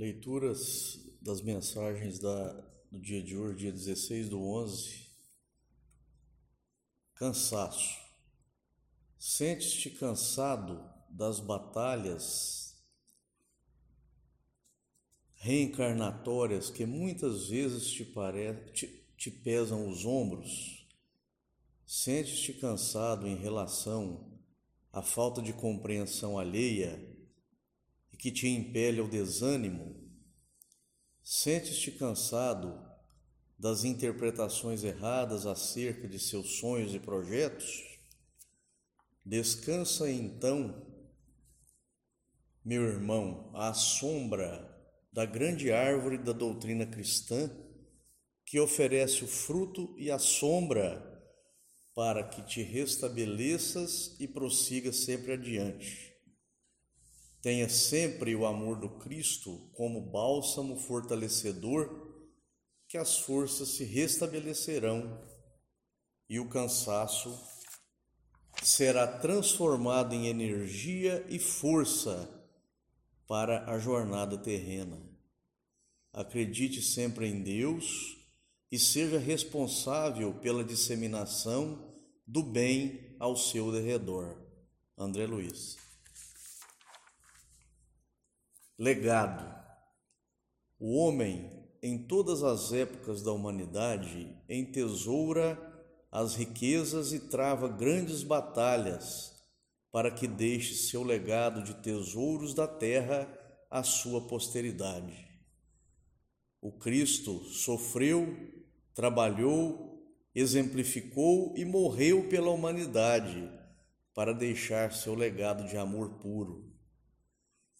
Leituras das mensagens da, do dia de hoje, dia 16 do 11. Cansaço. Sentes-te cansado das batalhas reencarnatórias que muitas vezes te, pare... te, te pesam os ombros? Sentes-te cansado em relação à falta de compreensão alheia que te impele ao desânimo? Sentes-te cansado das interpretações erradas acerca de seus sonhos e projetos? Descansa então, meu irmão, à sombra da grande árvore da doutrina cristã, que oferece o fruto e a sombra para que te restabeleças e prossiga sempre adiante. Tenha sempre o amor do Cristo como bálsamo fortalecedor, que as forças se restabelecerão e o cansaço será transformado em energia e força para a jornada terrena. Acredite sempre em Deus e seja responsável pela disseminação do bem ao seu derredor. André Luiz. Legado. O homem, em todas as épocas da humanidade, entesoura as riquezas e trava grandes batalhas para que deixe seu legado de tesouros da terra à sua posteridade. O Cristo sofreu, trabalhou, exemplificou e morreu pela humanidade para deixar seu legado de amor puro.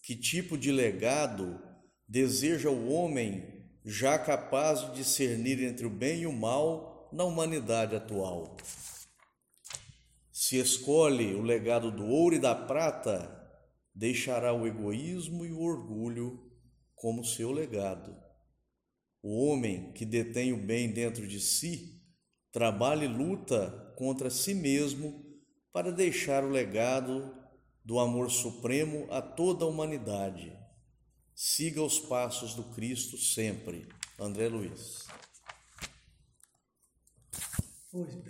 Que tipo de legado deseja o homem já capaz de discernir entre o bem e o mal na humanidade atual? Se escolhe o legado do ouro e da prata, deixará o egoísmo e o orgulho como seu legado. O homem que detém o bem dentro de si trabalha e luta contra si mesmo para deixar o legado do amor supremo a toda a humanidade. Siga os passos do Cristo sempre. André Luiz.